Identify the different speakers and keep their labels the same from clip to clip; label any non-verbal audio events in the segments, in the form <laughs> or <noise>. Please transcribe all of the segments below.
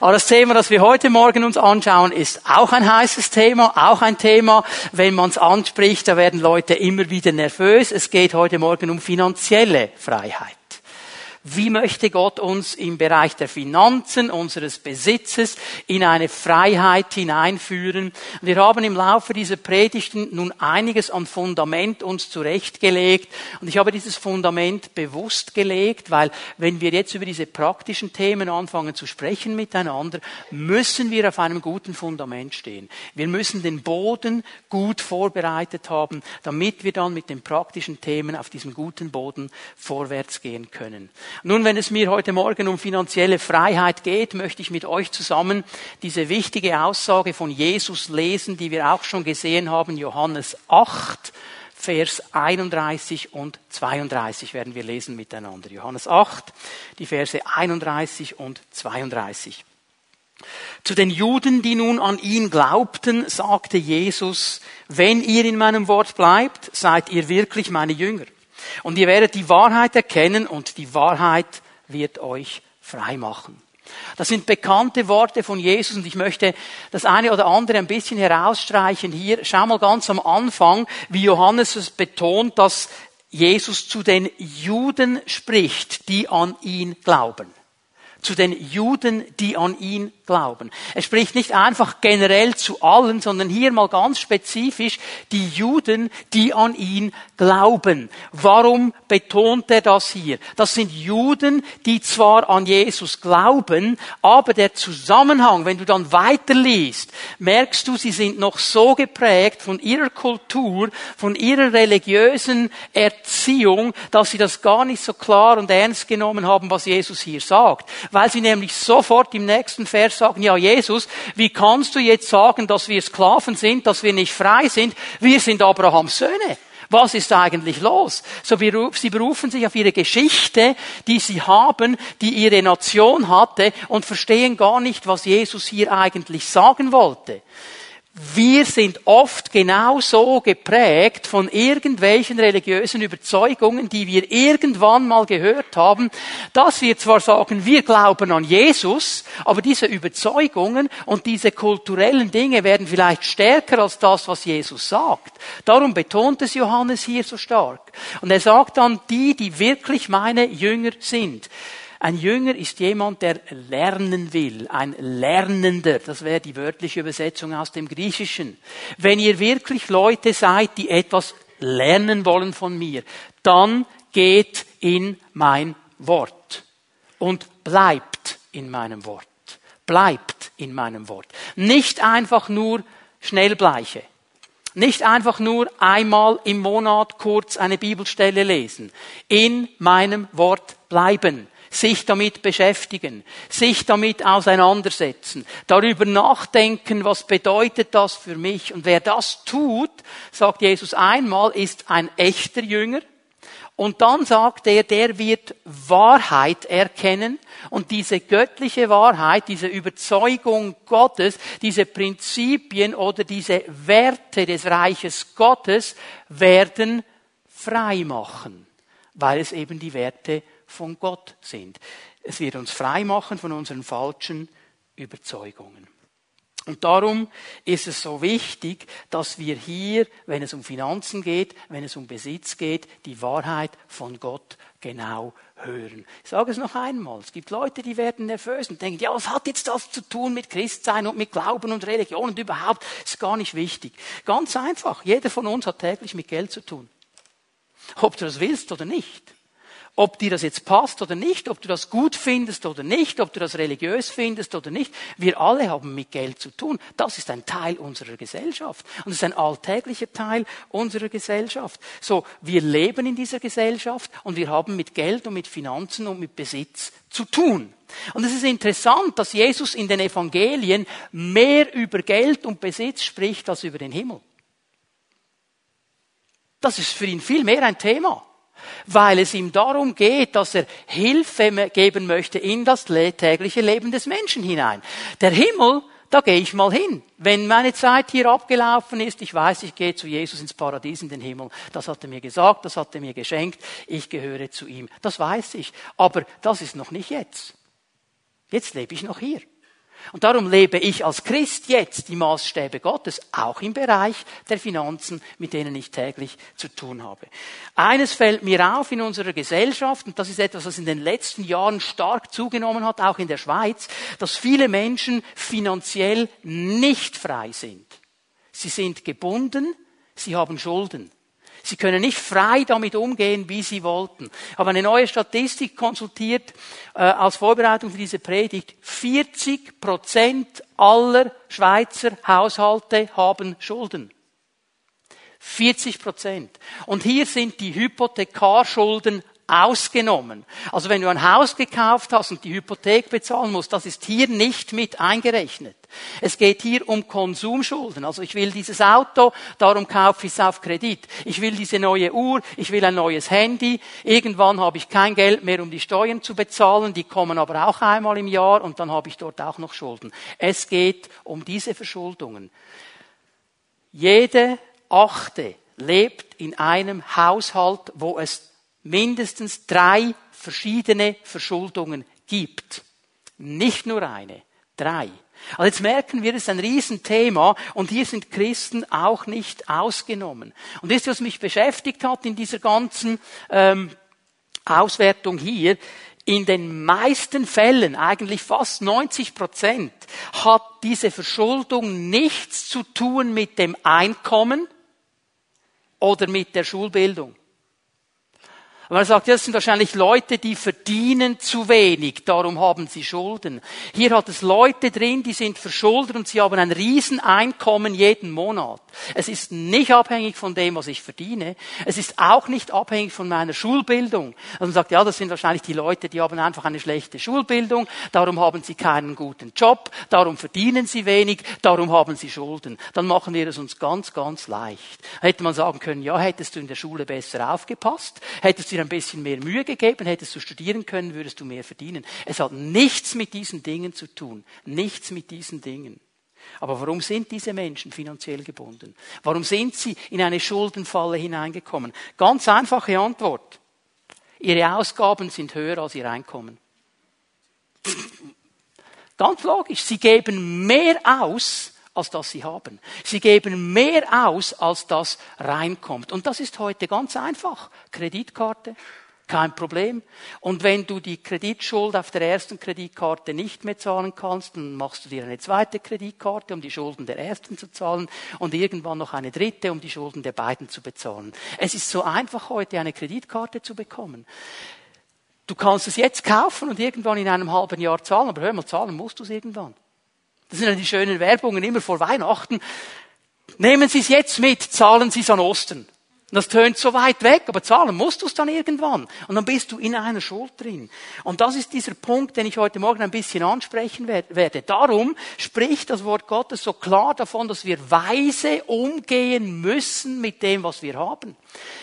Speaker 1: Aber das Thema, das wir heute Morgen uns anschauen, ist auch ein heißes Thema, auch ein Thema, wenn man es anspricht, da werden Leute immer wieder nervös. Es geht heute Morgen um finanzielle Freiheit. Wie möchte Gott uns im Bereich der Finanzen, unseres Besitzes in eine Freiheit hineinführen? Wir haben im Laufe dieser Predigten nun einiges an Fundament uns zurechtgelegt. Und ich habe dieses Fundament bewusst gelegt, weil wenn wir jetzt über diese praktischen Themen anfangen zu sprechen miteinander, müssen wir auf einem guten Fundament stehen. Wir müssen den Boden gut vorbereitet haben, damit wir dann mit den praktischen Themen auf diesem guten Boden vorwärts gehen können. Nun, wenn es mir heute Morgen um finanzielle Freiheit geht, möchte ich mit euch zusammen diese wichtige Aussage von Jesus lesen, die wir auch schon gesehen haben, Johannes 8, Vers 31 und 32 werden wir lesen miteinander. Johannes 8, die Verse 31 und 32. Zu den Juden, die nun an ihn glaubten, sagte Jesus, wenn ihr in meinem Wort bleibt, seid ihr wirklich meine Jünger. Und ihr werdet die Wahrheit erkennen und die Wahrheit wird euch frei machen. Das sind bekannte Worte von Jesus und ich möchte das eine oder andere ein bisschen herausstreichen hier. Schau mal ganz am Anfang, wie Johannes es betont, dass Jesus zu den Juden spricht, die an ihn glauben zu den Juden, die an ihn glauben. Er spricht nicht einfach generell zu allen, sondern hier mal ganz spezifisch die Juden, die an ihn glauben. Warum betont er das hier? Das sind Juden, die zwar an Jesus glauben, aber der Zusammenhang, wenn du dann weiterliest, merkst du, sie sind noch so geprägt von ihrer Kultur, von ihrer religiösen Erziehung, dass sie das gar nicht so klar und ernst genommen haben, was Jesus hier sagt weil sie nämlich sofort im nächsten Vers sagen, ja Jesus, wie kannst du jetzt sagen, dass wir Sklaven sind, dass wir nicht frei sind? Wir sind Abrahams Söhne. Was ist eigentlich los? So, sie berufen sich auf ihre Geschichte, die sie haben, die ihre Nation hatte und verstehen gar nicht, was Jesus hier eigentlich sagen wollte wir sind oft genauso geprägt von irgendwelchen religiösen Überzeugungen, die wir irgendwann mal gehört haben, dass wir zwar sagen, wir glauben an Jesus, aber diese Überzeugungen und diese kulturellen Dinge werden vielleicht stärker als das, was Jesus sagt. Darum betont es Johannes hier so stark. Und er sagt dann, die, die wirklich meine Jünger sind. Ein Jünger ist jemand, der lernen will, ein Lernender. Das wäre die wörtliche Übersetzung aus dem Griechischen. Wenn ihr wirklich Leute seid, die etwas lernen wollen von mir, dann geht in mein Wort und bleibt in meinem Wort. Bleibt in meinem Wort. Nicht einfach nur Schnellbleiche. Nicht einfach nur einmal im Monat kurz eine Bibelstelle lesen. In meinem Wort bleiben sich damit beschäftigen, sich damit auseinandersetzen, darüber nachdenken, was bedeutet das für mich. Und wer das tut, sagt Jesus einmal, ist ein echter Jünger. Und dann sagt er, der wird Wahrheit erkennen und diese göttliche Wahrheit, diese Überzeugung Gottes, diese Prinzipien oder diese Werte des Reiches Gottes werden frei machen, weil es eben die Werte von Gott sind. Es wird uns frei machen von unseren falschen Überzeugungen. Und darum ist es so wichtig, dass wir hier, wenn es um Finanzen geht, wenn es um Besitz geht, die Wahrheit von Gott genau hören. Ich sage es noch einmal. Es gibt Leute, die werden nervös und denken, ja, was hat jetzt das zu tun mit Christsein und mit Glauben und Religion und überhaupt? Ist gar nicht wichtig. Ganz einfach. Jeder von uns hat täglich mit Geld zu tun. Ob du das willst oder nicht ob dir das jetzt passt oder nicht, ob du das gut findest oder nicht, ob du das religiös findest oder nicht. Wir alle haben mit Geld zu tun. Das ist ein Teil unserer Gesellschaft. Und es ist ein alltäglicher Teil unserer Gesellschaft. So, wir leben in dieser Gesellschaft und wir haben mit Geld und mit Finanzen und mit Besitz zu tun. Und es ist interessant, dass Jesus in den Evangelien mehr über Geld und Besitz spricht als über den Himmel. Das ist für ihn viel mehr ein Thema weil es ihm darum geht, dass er Hilfe geben möchte in das tägliche Leben des Menschen hinein. Der Himmel, da gehe ich mal hin. Wenn meine Zeit hier abgelaufen ist, ich weiß, ich gehe zu Jesus ins Paradies, in den Himmel. Das hat er mir gesagt, das hat er mir geschenkt, ich gehöre zu ihm. Das weiß ich. Aber das ist noch nicht jetzt. Jetzt lebe ich noch hier. Und darum lebe ich als Christ jetzt die Maßstäbe Gottes, auch im Bereich der Finanzen, mit denen ich täglich zu tun habe. Eines fällt mir auf in unserer Gesellschaft, und das ist etwas, was in den letzten Jahren stark zugenommen hat, auch in der Schweiz, dass viele Menschen finanziell nicht frei sind. Sie sind gebunden, sie haben Schulden. Sie können nicht frei damit umgehen, wie sie wollten. Habe eine neue Statistik konsultiert äh, als Vorbereitung für diese Predigt. 40 Prozent aller Schweizer Haushalte haben Schulden. 40 Prozent. Und hier sind die Hypothekarschulden ausgenommen. Also wenn du ein Haus gekauft hast und die Hypothek bezahlen musst, das ist hier nicht mit eingerechnet. Es geht hier um Konsumschulden. Also ich will dieses Auto, darum kaufe ich es auf Kredit. Ich will diese neue Uhr, ich will ein neues Handy. Irgendwann habe ich kein Geld mehr, um die Steuern zu bezahlen. Die kommen aber auch einmal im Jahr und dann habe ich dort auch noch Schulden. Es geht um diese Verschuldungen. Jede Achte lebt in einem Haushalt, wo es mindestens drei verschiedene Verschuldungen gibt. Nicht nur eine, drei. Also jetzt merken wir, es ist ein Riesenthema und hier sind Christen auch nicht ausgenommen. Und das, was mich beschäftigt hat in dieser ganzen ähm, Auswertung hier, in den meisten Fällen, eigentlich fast 90 Prozent, hat diese Verschuldung nichts zu tun mit dem Einkommen oder mit der Schulbildung. Und man sagt, das sind wahrscheinlich Leute, die verdienen zu wenig, darum haben sie Schulden. Hier hat es Leute drin, die sind verschuldet und sie haben ein Rieseneinkommen jeden Monat. Es ist nicht abhängig von dem, was ich verdiene. Es ist auch nicht abhängig von meiner Schulbildung. Also man sagt, ja, das sind wahrscheinlich die Leute, die haben einfach eine schlechte Schulbildung, darum haben sie keinen guten Job, darum verdienen sie wenig, darum haben sie Schulden. Dann machen wir es uns ganz, ganz leicht. Hätte man sagen können, ja, hättest du in der Schule besser aufgepasst, hättest du dir ein bisschen mehr Mühe gegeben, hättest du studieren können, würdest du mehr verdienen. Es hat nichts mit diesen Dingen zu tun. Nichts mit diesen Dingen. Aber warum sind diese Menschen finanziell gebunden? Warum sind sie in eine Schuldenfalle hineingekommen? Ganz einfache Antwort. Ihre Ausgaben sind höher als ihr Einkommen. Ganz logisch. Sie geben mehr aus, als das sie haben. Sie geben mehr aus, als das reinkommt. Und das ist heute ganz einfach. Kreditkarte, kein Problem. Und wenn du die Kreditschuld auf der ersten Kreditkarte nicht mehr zahlen kannst, dann machst du dir eine zweite Kreditkarte, um die Schulden der ersten zu zahlen und irgendwann noch eine dritte, um die Schulden der beiden zu bezahlen. Es ist so einfach heute eine Kreditkarte zu bekommen. Du kannst es jetzt kaufen und irgendwann in einem halben Jahr zahlen, aber hör mal, zahlen musst du es irgendwann. Das sind ja die schönen Werbungen immer vor Weihnachten. Nehmen Sie es jetzt mit, zahlen Sie es an Osten. Und das tönt so weit weg, aber zahlen musst du es dann irgendwann. Und dann bist du in einer Schuld drin. Und das ist dieser Punkt, den ich heute Morgen ein bisschen ansprechen werde. Darum spricht das Wort Gottes so klar davon, dass wir weise umgehen müssen mit dem, was wir haben.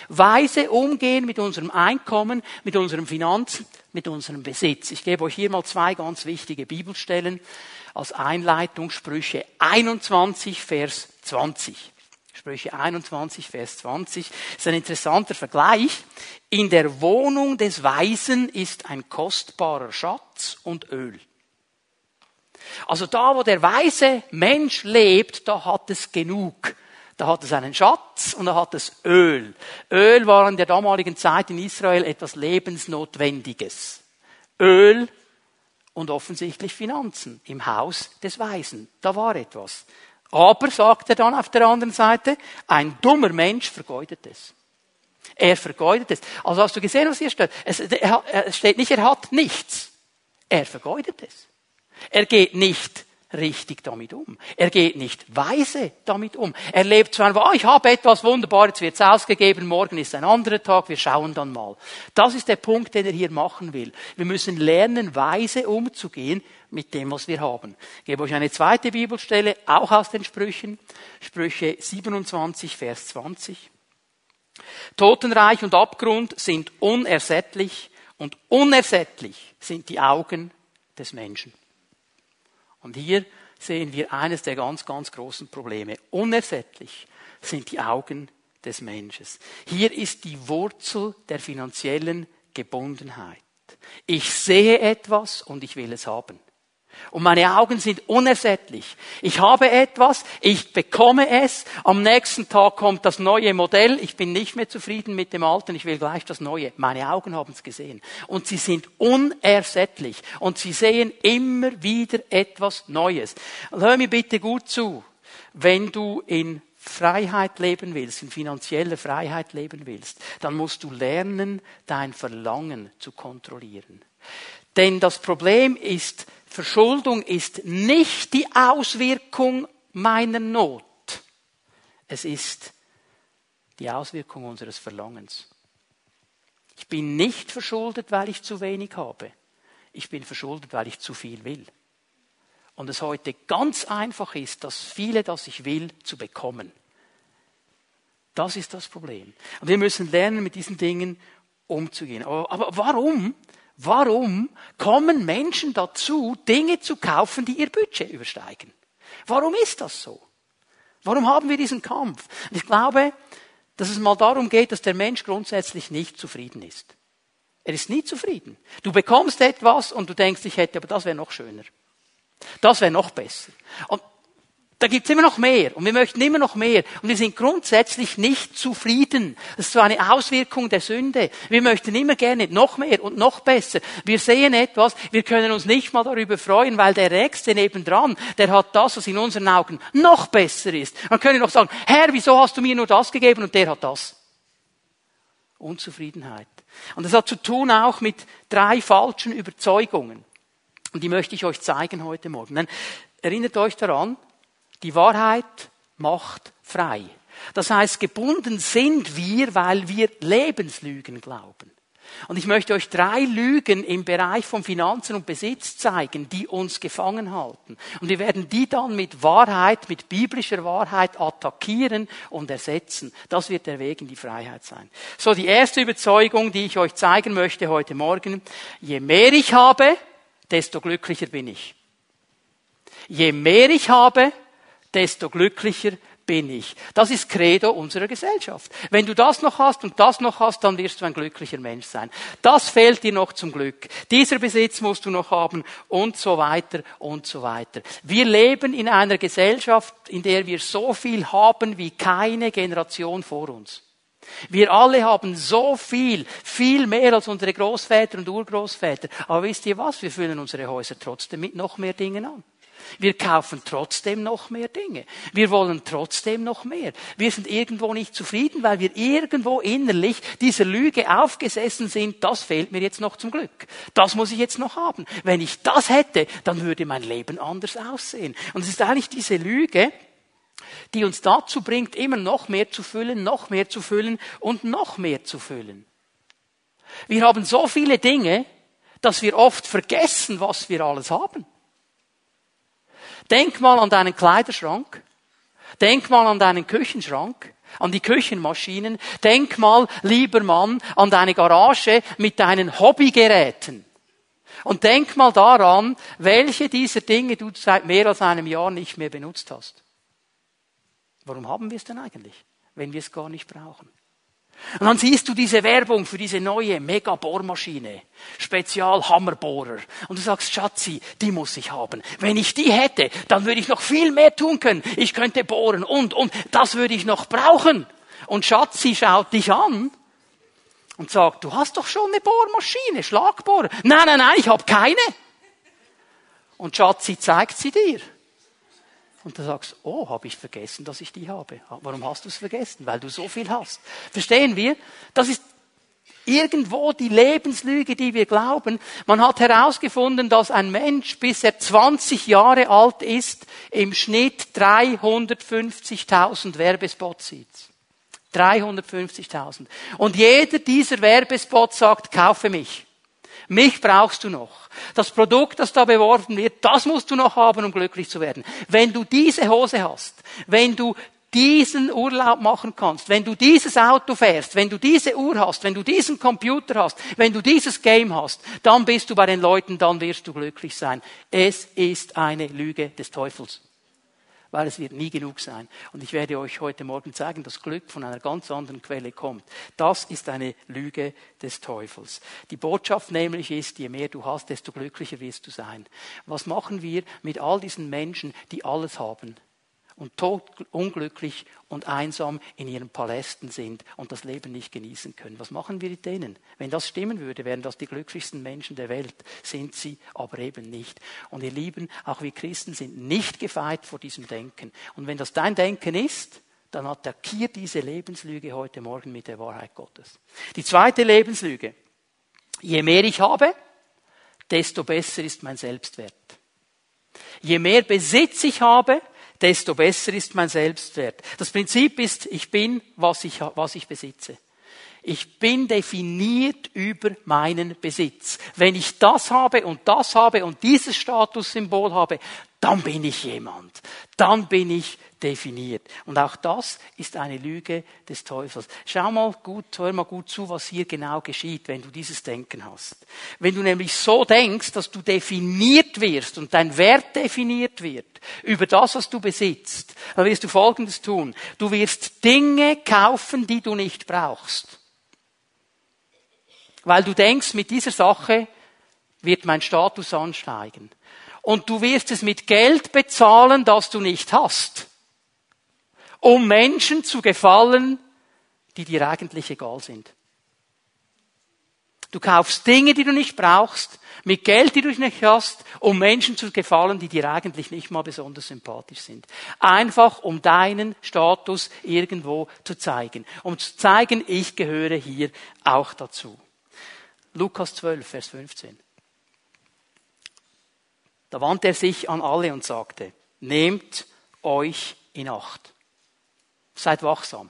Speaker 1: Weise umgehen mit unserem Einkommen, mit unseren Finanzen, mit unserem Besitz. Ich gebe euch hier mal zwei ganz wichtige Bibelstellen als Einleitung Sprüche 21, Vers 20. Sprüche 21, Vers 20. Das ist ein interessanter Vergleich. In der Wohnung des Weisen ist ein kostbarer Schatz und Öl. Also da, wo der weise Mensch lebt, da hat es genug. Da hat es einen Schatz und da hat es Öl. Öl war in der damaligen Zeit in Israel etwas Lebensnotwendiges. Öl und offensichtlich Finanzen im Haus des Weisen. Da war etwas. Aber, sagt er dann auf der anderen Seite, ein dummer Mensch vergeudet es. Er vergeudet es. Also hast du gesehen, was hier steht? Es, steht nicht, er hat nichts. Er vergeudet es. Er geht nicht richtig damit um. Er geht nicht weise damit um. Er lebt so einfach, oh, ich habe etwas wunderbar, jetzt wird's ausgegeben, morgen ist ein anderer Tag, wir schauen dann mal. Das ist der Punkt, den er hier machen will. Wir müssen lernen, weise umzugehen mit dem, was wir haben. Ich gebe euch eine zweite Bibelstelle, auch aus den Sprüchen. Sprüche 27, Vers 20. Totenreich und Abgrund sind unersättlich und unersättlich sind die Augen des Menschen. Und hier sehen wir eines der ganz, ganz großen Probleme. Unersättlich sind die Augen des Menschen. Hier ist die Wurzel der finanziellen Gebundenheit. Ich sehe etwas und ich will es haben. Und meine Augen sind unersättlich. Ich habe etwas, ich bekomme es, am nächsten Tag kommt das neue Modell, ich bin nicht mehr zufrieden mit dem alten, ich will gleich das neue. Meine Augen haben es gesehen. Und sie sind unersättlich. Und sie sehen immer wieder etwas Neues. hör mir bitte gut zu. Wenn du in Freiheit leben willst, in finanzieller Freiheit leben willst, dann musst du lernen, dein Verlangen zu kontrollieren. Denn das Problem ist, Verschuldung ist nicht die Auswirkung meiner Not. Es ist die Auswirkung unseres Verlangens. Ich bin nicht verschuldet, weil ich zu wenig habe. Ich bin verschuldet, weil ich zu viel will. Und es heute ganz einfach ist, dass viele, das ich will, zu bekommen. Das ist das Problem. Und wir müssen lernen, mit diesen Dingen umzugehen. Aber, aber warum Warum kommen Menschen dazu, Dinge zu kaufen, die ihr Budget übersteigen? Warum ist das so? Warum haben wir diesen Kampf? Ich glaube, dass es mal darum geht, dass der Mensch grundsätzlich nicht zufrieden ist. Er ist nie zufrieden. Du bekommst etwas und du denkst, ich hätte, aber das wäre noch schöner. Das wäre noch besser. Und da gibt's immer noch mehr und wir möchten immer noch mehr und wir sind grundsätzlich nicht zufrieden. Das ist so eine Auswirkung der Sünde. Wir möchten immer gerne noch mehr und noch besser. Wir sehen etwas, wir können uns nicht mal darüber freuen, weil der Nächste nebendran, der hat das, was in unseren Augen noch besser ist. Man könnte noch sagen, Herr, wieso hast du mir nur das gegeben und der hat das? Unzufriedenheit. Und das hat zu tun auch mit drei falschen Überzeugungen. Und die möchte ich euch zeigen heute Morgen. Erinnert euch daran, die Wahrheit macht frei. Das heißt, gebunden sind wir, weil wir Lebenslügen glauben. Und ich möchte euch drei Lügen im Bereich von Finanzen und Besitz zeigen, die uns gefangen halten. Und wir werden die dann mit Wahrheit, mit biblischer Wahrheit attackieren und ersetzen. Das wird der Weg in die Freiheit sein. So, die erste Überzeugung, die ich euch zeigen möchte heute Morgen. Je mehr ich habe, desto glücklicher bin ich. Je mehr ich habe, desto glücklicher bin ich. Das ist Credo unserer Gesellschaft. Wenn du das noch hast und das noch hast, dann wirst du ein glücklicher Mensch sein. Das fehlt dir noch zum Glück. Dieser Besitz musst du noch haben und so weiter und so weiter. Wir leben in einer Gesellschaft, in der wir so viel haben wie keine Generation vor uns. Wir alle haben so viel, viel mehr als unsere Großväter und Urgroßväter. Aber wisst ihr was? Wir füllen unsere Häuser trotzdem mit noch mehr Dingen an. Wir kaufen trotzdem noch mehr Dinge. Wir wollen trotzdem noch mehr. Wir sind irgendwo nicht zufrieden, weil wir irgendwo innerlich dieser Lüge aufgesessen sind, das fehlt mir jetzt noch zum Glück. Das muss ich jetzt noch haben. Wenn ich das hätte, dann würde mein Leben anders aussehen. Und es ist eigentlich diese Lüge, die uns dazu bringt, immer noch mehr zu füllen, noch mehr zu füllen und noch mehr zu füllen. Wir haben so viele Dinge, dass wir oft vergessen, was wir alles haben. Denk mal an deinen Kleiderschrank. Denk mal an deinen Küchenschrank, an die Küchenmaschinen. Denk mal, lieber Mann, an deine Garage mit deinen Hobbygeräten. Und denk mal daran, welche dieser Dinge du seit mehr als einem Jahr nicht mehr benutzt hast. Warum haben wir es denn eigentlich, wenn wir es gar nicht brauchen? Und dann siehst du diese Werbung für diese neue Mega-Bohrmaschine. Spezial-Hammerbohrer. Und du sagst, Schatzi, die muss ich haben. Wenn ich die hätte, dann würde ich noch viel mehr tun können. Ich könnte bohren und, und, das würde ich noch brauchen. Und Schatzi schaut dich an und sagt, du hast doch schon eine Bohrmaschine, Schlagbohrer. Nein, nein, nein, ich habe keine. Und Schatzi zeigt sie dir. Und du sagst, oh, habe ich vergessen, dass ich die habe. Warum hast du es vergessen? Weil du so viel hast. Verstehen wir? Das ist irgendwo die Lebenslüge, die wir glauben. Man hat herausgefunden, dass ein Mensch, bis er 20 Jahre alt ist, im Schnitt 350.000 Werbespots sieht. 350.000. Und jeder dieser Werbespots sagt, kaufe mich. Mich brauchst du noch. Das Produkt, das da beworben wird, das musst du noch haben, um glücklich zu werden. Wenn du diese Hose hast, wenn du diesen Urlaub machen kannst, wenn du dieses Auto fährst, wenn du diese Uhr hast, wenn du diesen Computer hast, wenn du dieses Game hast, dann bist du bei den Leuten, dann wirst du glücklich sein. Es ist eine Lüge des Teufels. Weil es wird nie genug sein. Und ich werde euch heute Morgen zeigen, dass Glück von einer ganz anderen Quelle kommt. Das ist eine Lüge des Teufels. Die Botschaft nämlich ist, je mehr du hast, desto glücklicher wirst du sein. Was machen wir mit all diesen Menschen, die alles haben? Und tot, unglücklich und einsam in ihren Palästen sind und das Leben nicht genießen können. Was machen wir mit denen? Wenn das stimmen würde, wären das die glücklichsten Menschen der Welt. Sind sie aber eben nicht. Und ihr Lieben, auch wir Christen sind nicht gefeit vor diesem Denken. Und wenn das dein Denken ist, dann attackiert diese Lebenslüge heute Morgen mit der Wahrheit Gottes. Die zweite Lebenslüge. Je mehr ich habe, desto besser ist mein Selbstwert. Je mehr Besitz ich habe, desto besser ist mein Selbstwert. Das Prinzip ist, ich bin, was ich, was ich besitze. Ich bin definiert über meinen Besitz. Wenn ich das habe und das habe und dieses Statussymbol habe, dann bin ich jemand. Dann bin ich definiert. Und auch das ist eine Lüge des Teufels. Schau mal gut, hör mal gut zu, was hier genau geschieht, wenn du dieses Denken hast. Wenn du nämlich so denkst, dass du definiert wirst und dein Wert definiert wird über das, was du besitzt, dann wirst du Folgendes tun. Du wirst Dinge kaufen, die du nicht brauchst. Weil du denkst, mit dieser Sache wird mein Status ansteigen. Und du wirst es mit Geld bezahlen, das du nicht hast um Menschen zu gefallen, die dir eigentlich egal sind. Du kaufst Dinge, die du nicht brauchst, mit Geld, die du nicht hast, um Menschen zu gefallen, die dir eigentlich nicht mal besonders sympathisch sind. Einfach um deinen Status irgendwo zu zeigen. Um zu zeigen, ich gehöre hier auch dazu. Lukas 12, Vers 15. Da wandte er sich an alle und sagte, nehmt euch in Acht. Seid wachsam.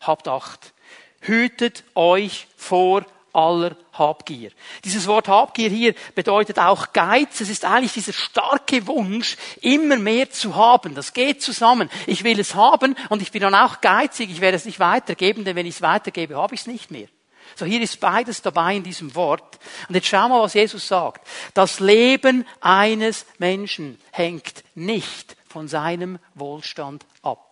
Speaker 1: Habt Acht. Hütet euch vor aller Habgier. Dieses Wort Habgier hier bedeutet auch Geiz. Es ist eigentlich dieser starke Wunsch, immer mehr zu haben. Das geht zusammen. Ich will es haben und ich bin dann auch geizig. Ich werde es nicht weitergeben, denn wenn ich es weitergebe, habe ich es nicht mehr. So hier ist beides dabei in diesem Wort. Und jetzt schau mal, was Jesus sagt. Das Leben eines Menschen hängt nicht von seinem Wohlstand ab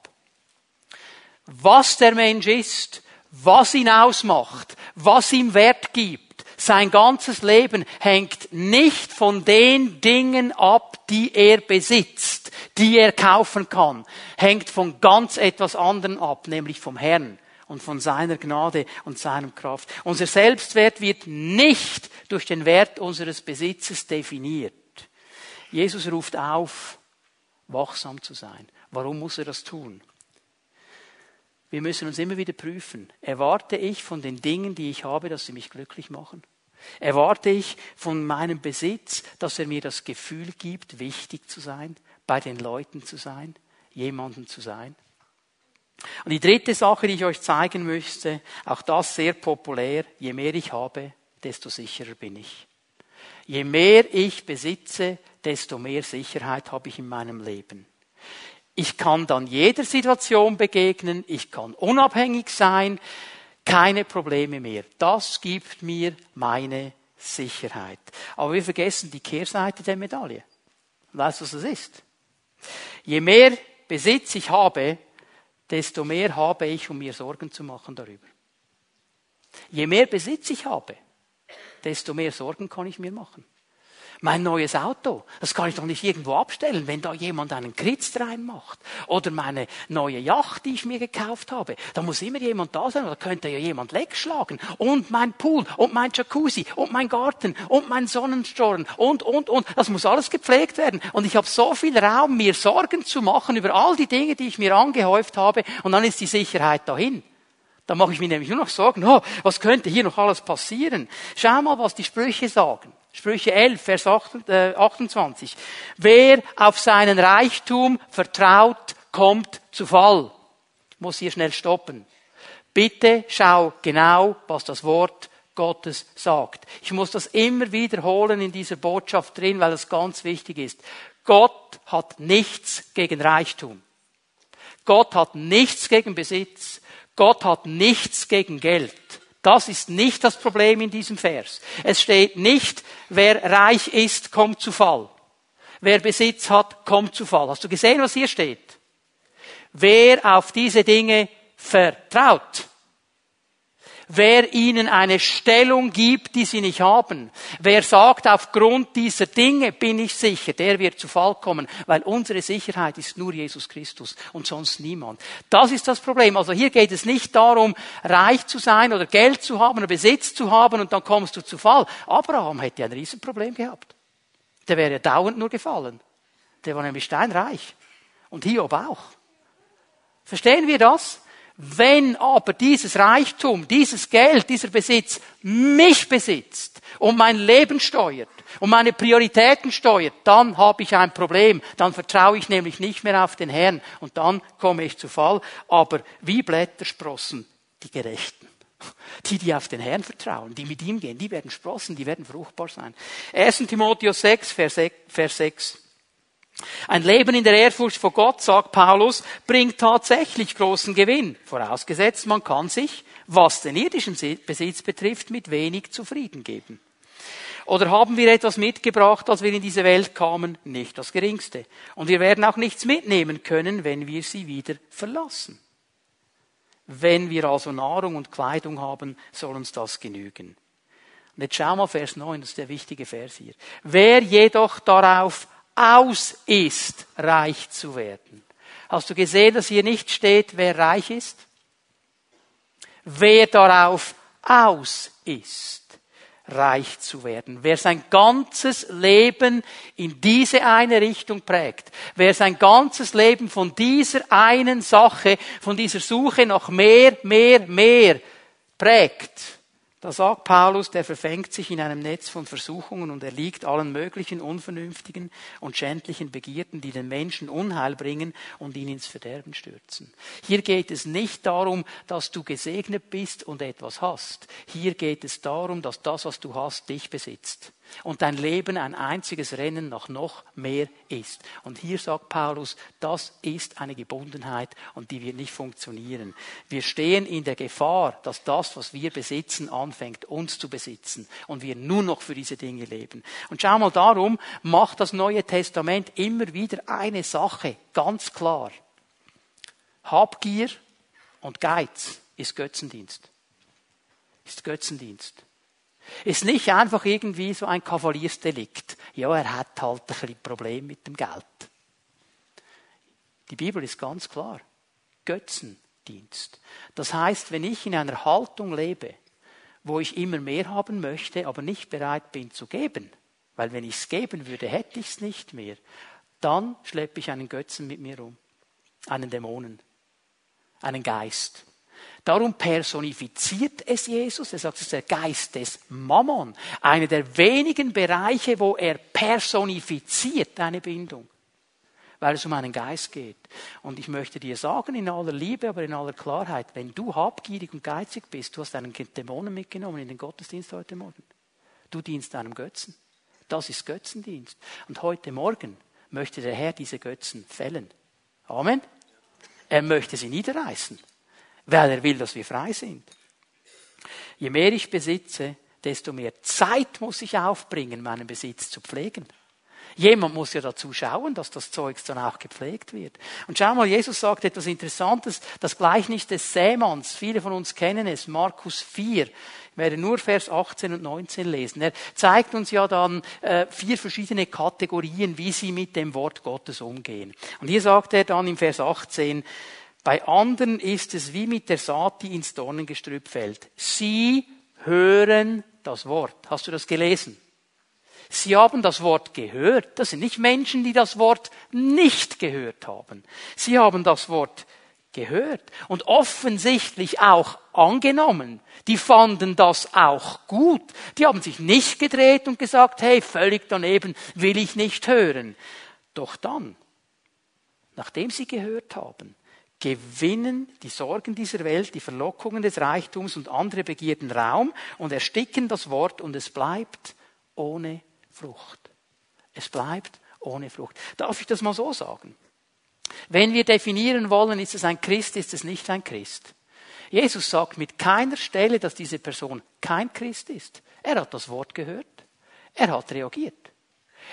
Speaker 1: was der Mensch ist, was ihn ausmacht, was ihm Wert gibt. Sein ganzes Leben hängt nicht von den Dingen ab, die er besitzt, die er kaufen kann, hängt von ganz etwas anderem ab, nämlich vom Herrn und von seiner Gnade und seinem Kraft. Unser Selbstwert wird nicht durch den Wert unseres Besitzes definiert. Jesus ruft auf, wachsam zu sein. Warum muss er das tun? Wir müssen uns immer wieder prüfen. Erwarte ich von den Dingen, die ich habe, dass sie mich glücklich machen? Erwarte ich von meinem Besitz, dass er mir das Gefühl gibt, wichtig zu sein, bei den Leuten zu sein, jemanden zu sein? Und die dritte Sache, die ich euch zeigen möchte, auch das sehr populär, je mehr ich habe, desto sicherer bin ich. Je mehr ich besitze, desto mehr Sicherheit habe ich in meinem Leben. Ich kann dann jeder Situation begegnen, ich kann unabhängig sein, keine Probleme mehr. Das gibt mir meine Sicherheit. Aber wir vergessen die Kehrseite der Medaille. Weißt du, was das ist? Je mehr Besitz ich habe, desto mehr habe ich, um mir Sorgen zu machen darüber. Je mehr Besitz ich habe, desto mehr Sorgen kann ich mir machen. Mein neues Auto, das kann ich doch nicht irgendwo abstellen, wenn da jemand einen Kritz reinmacht. Oder meine neue Yacht, die ich mir gekauft habe. Da muss immer jemand da sein, oder könnte ja jemand wegschlagen. Und mein Pool, und mein Jacuzzi, und mein Garten, und mein Sonnenstorn, und, und, und. Das muss alles gepflegt werden. Und ich habe so viel Raum, mir Sorgen zu machen über all die Dinge, die ich mir angehäuft habe, und dann ist die Sicherheit dahin. Da mache ich mir nämlich nur noch Sorgen, oh, was könnte hier noch alles passieren? Schau mal, was die Sprüche sagen. Sprüche 11, Vers 28. Äh, Wer auf seinen Reichtum vertraut, kommt zu Fall. Muss hier schnell stoppen. Bitte schau genau, was das Wort Gottes sagt. Ich muss das immer wiederholen in dieser Botschaft drin, weil das ganz wichtig ist. Gott hat nichts gegen Reichtum. Gott hat nichts gegen Besitz. Gott hat nichts gegen Geld. Das ist nicht das Problem in diesem Vers. Es steht nicht, wer reich ist, kommt zu Fall. Wer Besitz hat, kommt zu Fall. Hast du gesehen, was hier steht? wer auf diese Dinge vertraut. Wer ihnen eine Stellung gibt, die sie nicht haben. Wer sagt, aufgrund dieser Dinge bin ich sicher, der wird zu Fall kommen, weil unsere Sicherheit ist nur Jesus Christus und sonst niemand. Das ist das Problem. Also hier geht es nicht darum, reich zu sein oder Geld zu haben oder Besitz zu haben und dann kommst du zu Fall. Abraham hätte ein Riesenproblem gehabt. Der wäre dauernd nur gefallen. Der war nämlich steinreich. Und Hiob auch. Verstehen wir das? Wenn aber dieses Reichtum, dieses Geld, dieser Besitz mich besitzt und mein Leben steuert und meine Prioritäten steuert, dann habe ich ein Problem. Dann vertraue ich nämlich nicht mehr auf den Herrn und dann komme ich zu Fall. Aber wie Blätter sprossen die Gerechten. Die, die auf den Herrn vertrauen, die mit ihm gehen, die werden sprossen, die werden fruchtbar sein. 1. Timotheus 6, Vers 6. Ein Leben in der Ehrfurcht vor Gott, sagt Paulus, bringt tatsächlich großen Gewinn, vorausgesetzt man kann sich, was den irdischen Besitz betrifft, mit wenig zufrieden geben. Oder haben wir etwas mitgebracht, als wir in diese Welt kamen? Nicht das Geringste. Und wir werden auch nichts mitnehmen können, wenn wir sie wieder verlassen. Wenn wir also Nahrung und Kleidung haben, soll uns das genügen. Und jetzt schau mal Vers 9, das ist der wichtige Vers hier. Wer jedoch darauf aus ist, reich zu werden. Hast du gesehen, dass hier nicht steht, wer reich ist? Wer darauf aus ist, reich zu werden. Wer sein ganzes Leben in diese eine Richtung prägt. Wer sein ganzes Leben von dieser einen Sache, von dieser Suche nach mehr, mehr, mehr prägt da sagt Paulus, der verfängt sich in einem Netz von Versuchungen und erliegt allen möglichen unvernünftigen und schändlichen Begierden, die den Menschen Unheil bringen und ihn ins Verderben stürzen. Hier geht es nicht darum, dass du gesegnet bist und etwas hast. Hier geht es darum, dass das, was du hast, dich besitzt und dein Leben ein einziges Rennen nach noch mehr ist. Und hier sagt Paulus, das ist eine Gebundenheit und die wird nicht funktionieren. Wir stehen in der Gefahr, dass das, was wir besitzen, anfängt uns zu besitzen und wir nur noch für diese Dinge leben. Und schau mal darum, macht das Neue Testament immer wieder eine Sache ganz klar. Habgier und Geiz ist Götzendienst. Ist Götzendienst. Ist nicht einfach irgendwie so ein Kavaliersdelikt. Ja, er hat halt ein bisschen Problem mit dem Geld. Die Bibel ist ganz klar. Götzendienst. Das heißt, wenn ich in einer Haltung lebe, wo ich immer mehr haben möchte, aber nicht bereit bin zu geben, weil wenn ich es geben würde, hätte ich es nicht mehr, dann schleppe ich einen Götzen mit mir um. Einen Dämonen. Einen Geist. Darum personifiziert es Jesus. Er sagt, es ist der Geist des Mammon. Einer der wenigen Bereiche, wo er personifiziert eine Bindung. Weil es um einen Geist geht. Und ich möchte dir sagen, in aller Liebe, aber in aller Klarheit, wenn du habgierig und geizig bist, du hast einen Dämonen mitgenommen in den Gottesdienst heute Morgen. Du dienst einem Götzen. Das ist Götzendienst. Und heute Morgen möchte der Herr diese Götzen fällen. Amen. Er möchte sie niederreißen weil er will, dass wir frei sind. Je mehr ich besitze, desto mehr Zeit muss ich aufbringen, meinen Besitz zu pflegen. Jemand muss ja dazu schauen, dass das Zeugs dann auch gepflegt wird. Und schau mal, Jesus sagt etwas Interessantes, das Gleichnis des Sämanns. Viele von uns kennen es, Markus 4. Ich werde nur Vers 18 und 19 lesen. Er zeigt uns ja dann äh, vier verschiedene Kategorien, wie sie mit dem Wort Gottes umgehen. Und hier sagt er dann im Vers 18, bei anderen ist es wie mit der Saat, die ins Dornengestrüpp fällt. Sie hören das Wort. Hast du das gelesen? Sie haben das Wort gehört. Das sind nicht Menschen, die das Wort nicht gehört haben. Sie haben das Wort gehört und offensichtlich auch angenommen. Die fanden das auch gut. Die haben sich nicht gedreht und gesagt, hey, völlig daneben will ich nicht hören. Doch dann, nachdem sie gehört haben, gewinnen die Sorgen dieser Welt, die Verlockungen des Reichtums und andere Begierden Raum und ersticken das Wort und es bleibt ohne Frucht. Es bleibt ohne Frucht. Darf ich das mal so sagen? Wenn wir definieren wollen, ist es ein Christ, ist es nicht ein Christ. Jesus sagt mit keiner Stelle, dass diese Person kein Christ ist. Er hat das Wort gehört. Er hat reagiert.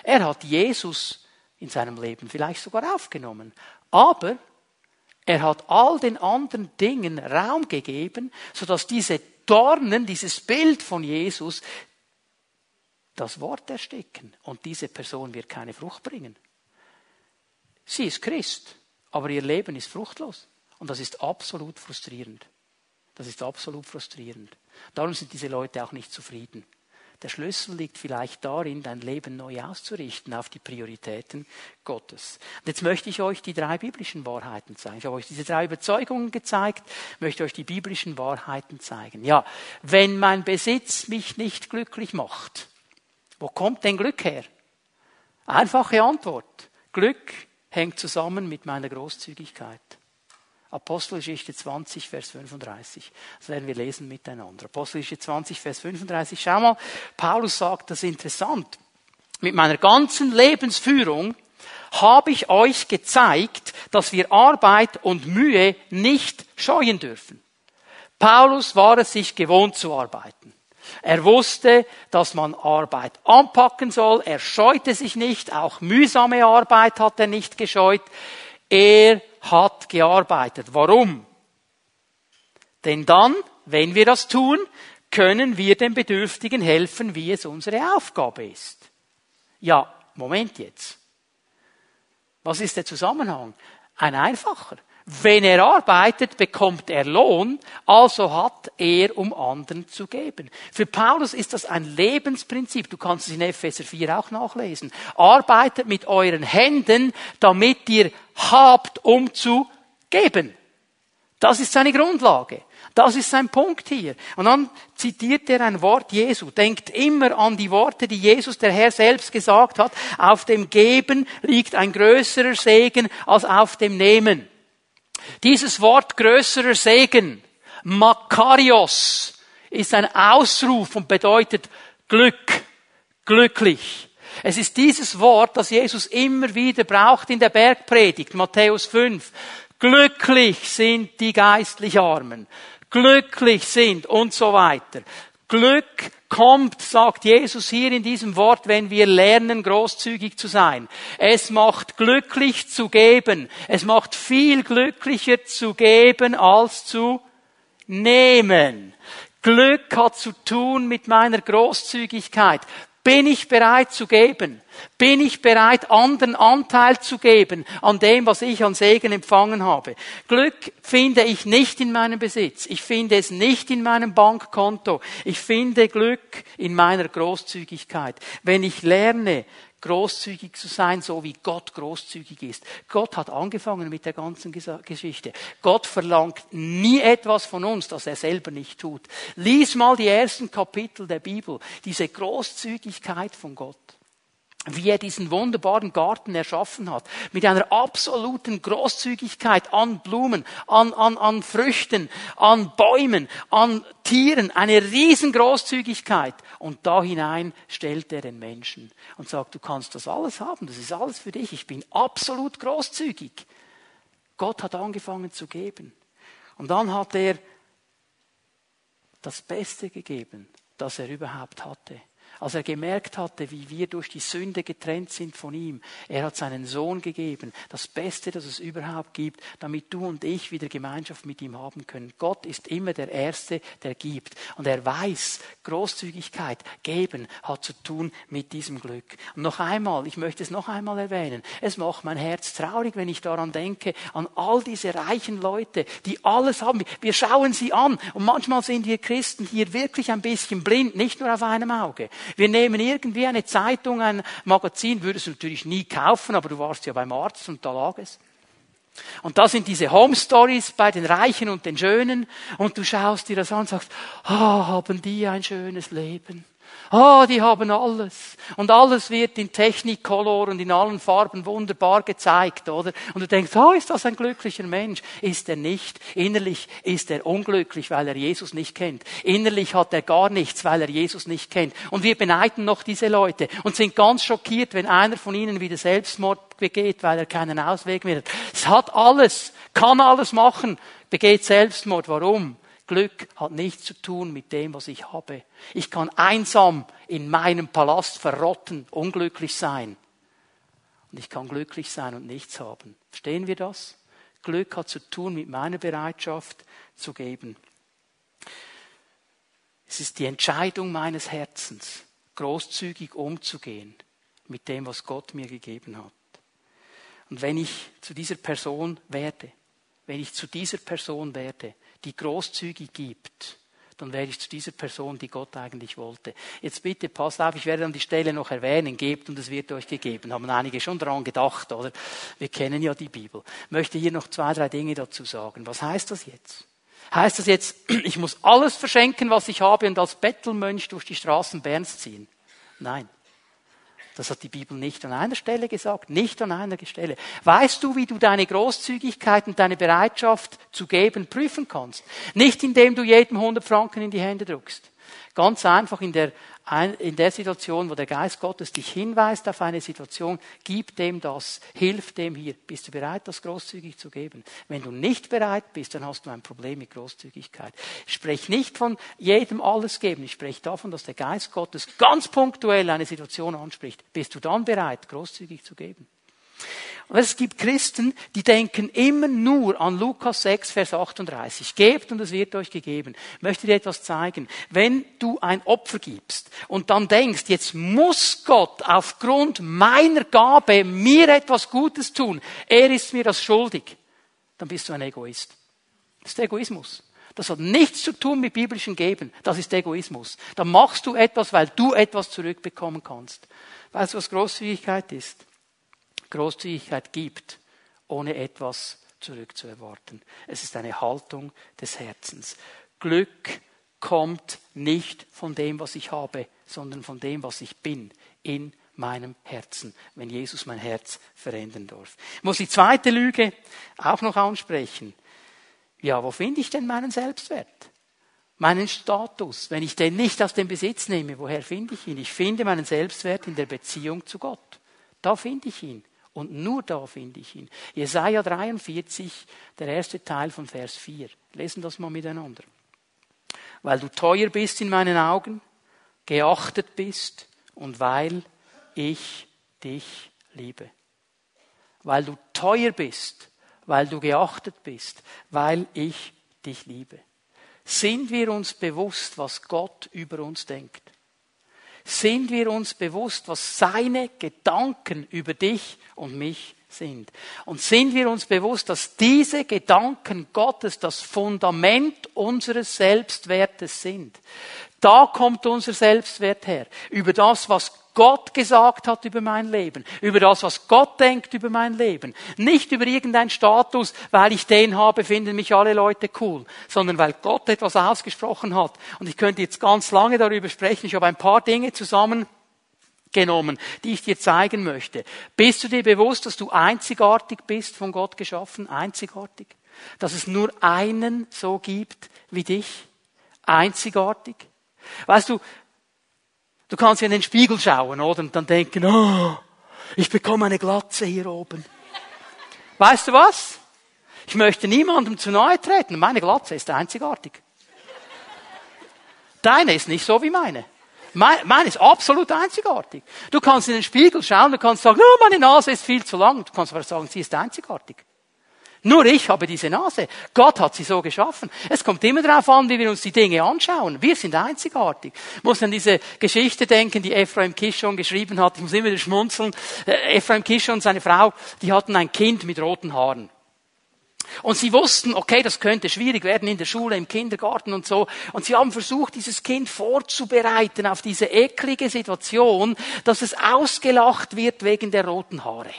Speaker 1: Er hat Jesus in seinem Leben vielleicht sogar aufgenommen. Aber Er hat all den anderen Dingen Raum gegeben, sodass diese Dornen, dieses Bild von Jesus, das Wort ersticken. Und diese Person wird keine Frucht bringen. Sie ist Christ, aber ihr Leben ist fruchtlos. Und das ist absolut frustrierend. Das ist absolut frustrierend. Darum sind diese Leute auch nicht zufrieden. Der Schlüssel liegt vielleicht darin, dein Leben neu auszurichten auf die Prioritäten Gottes. Und jetzt möchte ich euch die drei biblischen Wahrheiten zeigen. Ich habe euch diese drei Überzeugungen gezeigt, möchte euch die biblischen Wahrheiten zeigen. Ja, wenn mein Besitz mich nicht glücklich macht, wo kommt denn Glück her? Einfache Antwort. Glück hängt zusammen mit meiner Großzügigkeit. Apostelgeschichte 20, Vers 35. Das werden wir lesen miteinander. Apostelgeschichte 20, Vers 35. Schau mal, Paulus sagt das interessant. Mit meiner ganzen Lebensführung habe ich euch gezeigt, dass wir Arbeit und Mühe nicht scheuen dürfen. Paulus war es sich gewohnt zu arbeiten. Er wusste, dass man Arbeit anpacken soll. Er scheute sich nicht. Auch mühsame Arbeit hat er nicht gescheut. Er hat gearbeitet. Warum? Denn dann, wenn wir das tun, können wir den Bedürftigen helfen, wie es unsere Aufgabe ist. Ja, Moment jetzt. Was ist der Zusammenhang? Ein einfacher. Wenn er arbeitet, bekommt er Lohn, also hat er, um anderen zu geben. Für Paulus ist das ein Lebensprinzip. Du kannst es in Epheser 4 auch nachlesen. Arbeitet mit euren Händen, damit ihr habt, um zu geben. Das ist seine Grundlage. Das ist sein Punkt hier. Und dann zitiert er ein Wort Jesu. Denkt immer an die Worte, die Jesus, der Herr selbst gesagt hat. Auf dem Geben liegt ein größerer Segen als auf dem Nehmen. Dieses Wort größerer Segen, Makarios, ist ein Ausruf und bedeutet Glück, glücklich. Es ist dieses Wort, das Jesus immer wieder braucht in der Bergpredigt, Matthäus 5. Glücklich sind die geistlich Armen. Glücklich sind und so weiter. Glück kommt, sagt Jesus hier in diesem Wort, wenn wir lernen, großzügig zu sein. Es macht glücklich zu geben. Es macht viel glücklicher zu geben als zu nehmen. Glück hat zu tun mit meiner Großzügigkeit. Bin ich bereit zu geben? Bin ich bereit, anderen Anteil zu geben an dem, was ich an Segen empfangen habe? Glück finde ich nicht in meinem Besitz. Ich finde es nicht in meinem Bankkonto. Ich finde Glück in meiner Großzügigkeit. Wenn ich lerne, großzügig zu sein, so wie Gott großzügig ist. Gott hat angefangen mit der ganzen Geschichte. Gott verlangt nie etwas von uns, das er selber nicht tut. Lies mal die ersten Kapitel der Bibel, diese Großzügigkeit von Gott wie er diesen wunderbaren Garten erschaffen hat, mit einer absoluten Großzügigkeit an Blumen, an, an, an Früchten, an Bäumen, an Tieren, eine Riesengroßzügigkeit. Und da hinein stellt er den Menschen und sagt, du kannst das alles haben, das ist alles für dich, ich bin absolut großzügig. Gott hat angefangen zu geben. Und dann hat er das Beste gegeben, das er überhaupt hatte als er gemerkt hatte, wie wir durch die Sünde getrennt sind von ihm. Er hat seinen Sohn gegeben, das Beste, das es überhaupt gibt, damit du und ich wieder Gemeinschaft mit ihm haben können. Gott ist immer der Erste, der gibt. Und er weiß, Großzügigkeit, geben, hat zu tun mit diesem Glück. Und noch einmal, ich möchte es noch einmal erwähnen, es macht mein Herz traurig, wenn ich daran denke, an all diese reichen Leute, die alles haben. Wir schauen sie an. Und manchmal sind wir Christen hier wirklich ein bisschen blind, nicht nur auf einem Auge. Wir nehmen irgendwie eine Zeitung, ein Magazin, würdest du natürlich nie kaufen, aber du warst ja beim Arzt und da lag es. Und da sind diese Home Stories bei den Reichen und den Schönen und du schaust dir das an und sagst, oh, haben die ein schönes Leben. Ah, oh, die haben alles. Und alles wird in Technicolor und in allen Farben wunderbar gezeigt, oder? Und du denkst, oh, ist das ein glücklicher Mensch? Ist er nicht. Innerlich ist er unglücklich, weil er Jesus nicht kennt. Innerlich hat er gar nichts, weil er Jesus nicht kennt. Und wir beneiden noch diese Leute und sind ganz schockiert, wenn einer von ihnen wieder Selbstmord begeht, weil er keinen Ausweg mehr hat. Es hat alles, kann alles machen, begeht Selbstmord. Warum? Glück hat nichts zu tun mit dem, was ich habe. Ich kann einsam in meinem Palast verrotten, unglücklich sein. Und ich kann glücklich sein und nichts haben. Verstehen wir das? Glück hat zu tun mit meiner Bereitschaft zu geben. Es ist die Entscheidung meines Herzens, großzügig umzugehen mit dem, was Gott mir gegeben hat. Und wenn ich zu dieser Person werde, wenn ich zu dieser Person werde, die großzügig gibt, dann werde ich zu dieser Person, die Gott eigentlich wollte. Jetzt bitte passt auf, ich werde dann die Stelle noch erwähnen, gebt und es wird euch gegeben. Haben einige schon daran gedacht, oder? Wir kennen ja die Bibel. Ich möchte hier noch zwei, drei Dinge dazu sagen. Was heißt das jetzt? Heißt das jetzt, <clears throat> ich muss alles verschenken, was ich habe und als Bettelmönch durch die Straßen Berns ziehen? Nein. Das hat die Bibel nicht an einer Stelle gesagt, nicht an einer Stelle. Weißt du, wie du deine Großzügigkeit und deine Bereitschaft zu geben prüfen kannst? Nicht indem du jedem 100 Franken in die Hände druckst. Ganz einfach in der, in der Situation, wo der Geist Gottes dich hinweist auf eine Situation, gib dem das, hilf dem hier. Bist du bereit, das großzügig zu geben? Wenn du nicht bereit bist, dann hast du ein Problem mit Großzügigkeit. Ich spreche nicht von jedem alles geben. Ich spreche davon, dass der Geist Gottes ganz punktuell eine Situation anspricht. Bist du dann bereit, großzügig zu geben? Und es gibt Christen, die denken immer nur an Lukas 6, Vers 38. Gebt und es wird euch gegeben. Ich möchte dir etwas zeigen. Wenn du ein Opfer gibst und dann denkst, jetzt muss Gott aufgrund meiner Gabe mir etwas Gutes tun, er ist mir das schuldig, dann bist du ein Egoist. Das ist Egoismus. Das hat nichts zu tun mit biblischen Geben. Das ist Egoismus. Dann machst du etwas, weil du etwas zurückbekommen kannst. Weißt du, was Großzügigkeit ist? Großzügigkeit gibt, ohne etwas zurückzuerwarten. Es ist eine Haltung des Herzens. Glück kommt nicht von dem, was ich habe, sondern von dem, was ich bin in meinem Herzen, wenn Jesus mein Herz verändern darf. Ich muss die zweite Lüge auch noch ansprechen. Ja, wo finde ich denn meinen Selbstwert? Meinen Status, wenn ich den nicht aus dem Besitz nehme, woher finde ich ihn? Ich finde meinen Selbstwert in der Beziehung zu Gott. Da finde ich ihn. Und nur da finde ich ihn. Jesaja 43, der erste Teil von Vers 4. Lesen das mal miteinander. Weil du teuer bist in meinen Augen, geachtet bist und weil ich dich liebe. Weil du teuer bist, weil du geachtet bist, weil ich dich liebe. Sind wir uns bewusst, was Gott über uns denkt? Sind wir uns bewusst, was seine Gedanken über dich und mich sind. Und sind wir uns bewusst, dass diese Gedanken Gottes das Fundament unseres Selbstwertes sind. Da kommt unser Selbstwert her. Über das, was Gott gesagt hat über mein Leben, über das, was Gott denkt über mein Leben. Nicht über irgendeinen Status, weil ich den habe, finden mich alle Leute cool, sondern weil Gott etwas ausgesprochen hat. Und ich könnte jetzt ganz lange darüber sprechen. Ich habe ein paar Dinge zusammengenommen, die ich dir zeigen möchte. Bist du dir bewusst, dass du einzigartig bist, von Gott geschaffen? Einzigartig? Dass es nur einen so gibt wie dich? Einzigartig? Weißt du, Du kannst in den Spiegel schauen, oder? Und dann denken, oh, ich bekomme eine Glatze hier oben. Weißt du was? Ich möchte niemandem zu nahe treten. Meine Glatze ist einzigartig. Deine ist nicht so wie meine. Meine ist absolut einzigartig. Du kannst in den Spiegel schauen, du kannst sagen, oh, meine Nase ist viel zu lang. Du kannst aber sagen, sie ist einzigartig. Nur ich habe diese Nase. Gott hat sie so geschaffen. Es kommt immer darauf an, wie wir uns die Dinge anschauen. Wir sind einzigartig. Ich muss an diese Geschichte denken, die Ephraim Kishon geschrieben hat. Ich muss immer wieder schmunzeln. Äh, Ephraim Kishon und seine Frau, die hatten ein Kind mit roten Haaren. Und sie wussten, okay, das könnte schwierig werden in der Schule, im Kindergarten und so. Und sie haben versucht, dieses Kind vorzubereiten auf diese eklige Situation, dass es ausgelacht wird wegen der roten Haare.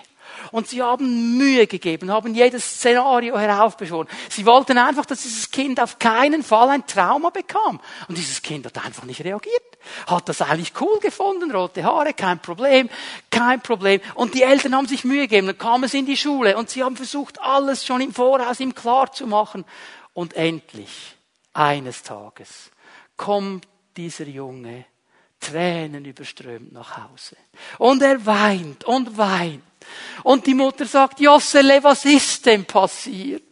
Speaker 1: Und sie haben Mühe gegeben, haben jedes Szenario heraufbeschworen. Sie wollten einfach, dass dieses Kind auf keinen Fall ein Trauma bekam. Und dieses Kind hat einfach nicht reagiert. Hat das eigentlich cool gefunden, rote Haare, kein Problem, kein Problem. Und die Eltern haben sich Mühe gegeben, dann kam es in die Schule und sie haben versucht, alles schon im Voraus ihm klar zu machen. Und endlich, eines Tages, kommt dieser Junge Tränen überströmt nach Hause. Und er weint und weint. Und die Mutter sagt, Jossele, was ist denn passiert?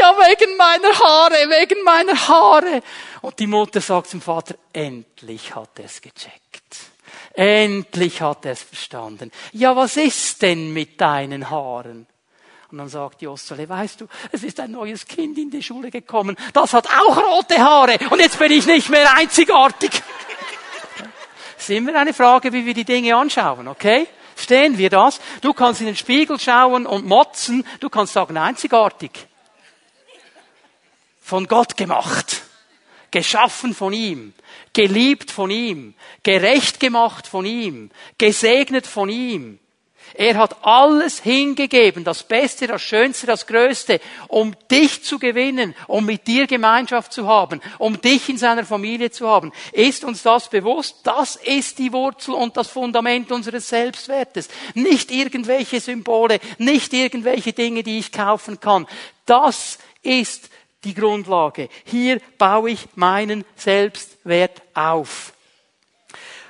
Speaker 1: Ja, wegen meiner Haare, wegen meiner Haare. Und die Mutter sagt zum Vater, endlich hat er es gecheckt. Endlich hat er es verstanden. Ja, was ist denn mit deinen Haaren? Und dann sagt Jossele, weißt du, es ist ein neues Kind in die Schule gekommen, das hat auch rote Haare und jetzt bin ich nicht mehr einzigartig. Das <laughs> ist immer eine Frage, wie wir die Dinge anschauen, okay? Stehen wir das? Du kannst in den Spiegel schauen und motzen, du kannst sagen, einzigartig. Von Gott gemacht. Geschaffen von ihm. Geliebt von ihm. Gerecht gemacht von ihm. Gesegnet von ihm. Er hat alles hingegeben, das Beste, das Schönste, das Größte, um dich zu gewinnen, um mit dir Gemeinschaft zu haben, um dich in seiner Familie zu haben. Ist uns das bewusst? Das ist die Wurzel und das Fundament unseres Selbstwertes. Nicht irgendwelche Symbole, nicht irgendwelche Dinge, die ich kaufen kann. Das ist die Grundlage. Hier baue ich meinen Selbstwert auf.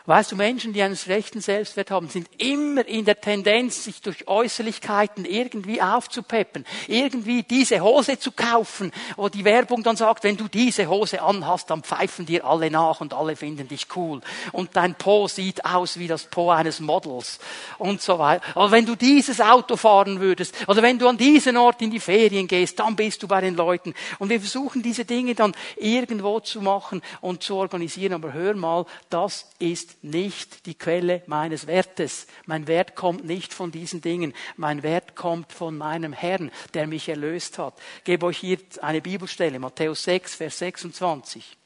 Speaker 1: Weißt du, Menschen, die einen schlechten Selbstwert haben, sind immer in der Tendenz, sich durch Äußerlichkeiten irgendwie aufzupeppen, irgendwie diese Hose zu kaufen, wo die Werbung dann sagt, wenn du diese Hose anhast, dann pfeifen dir alle nach und alle finden dich cool. Und dein Po sieht aus wie das Po eines Models und so weiter. Oder wenn du dieses Auto fahren würdest, oder wenn du an diesen Ort in die Ferien gehst, dann bist du bei den Leuten. Und wir versuchen diese Dinge dann irgendwo zu machen und zu organisieren. Aber hör mal, das ist nicht die Quelle meines Wertes. Mein Wert kommt nicht von diesen Dingen. Mein Wert kommt von meinem Herrn, der mich erlöst hat. Ich gebe euch hier eine Bibelstelle, Matthäus 6, Vers 26.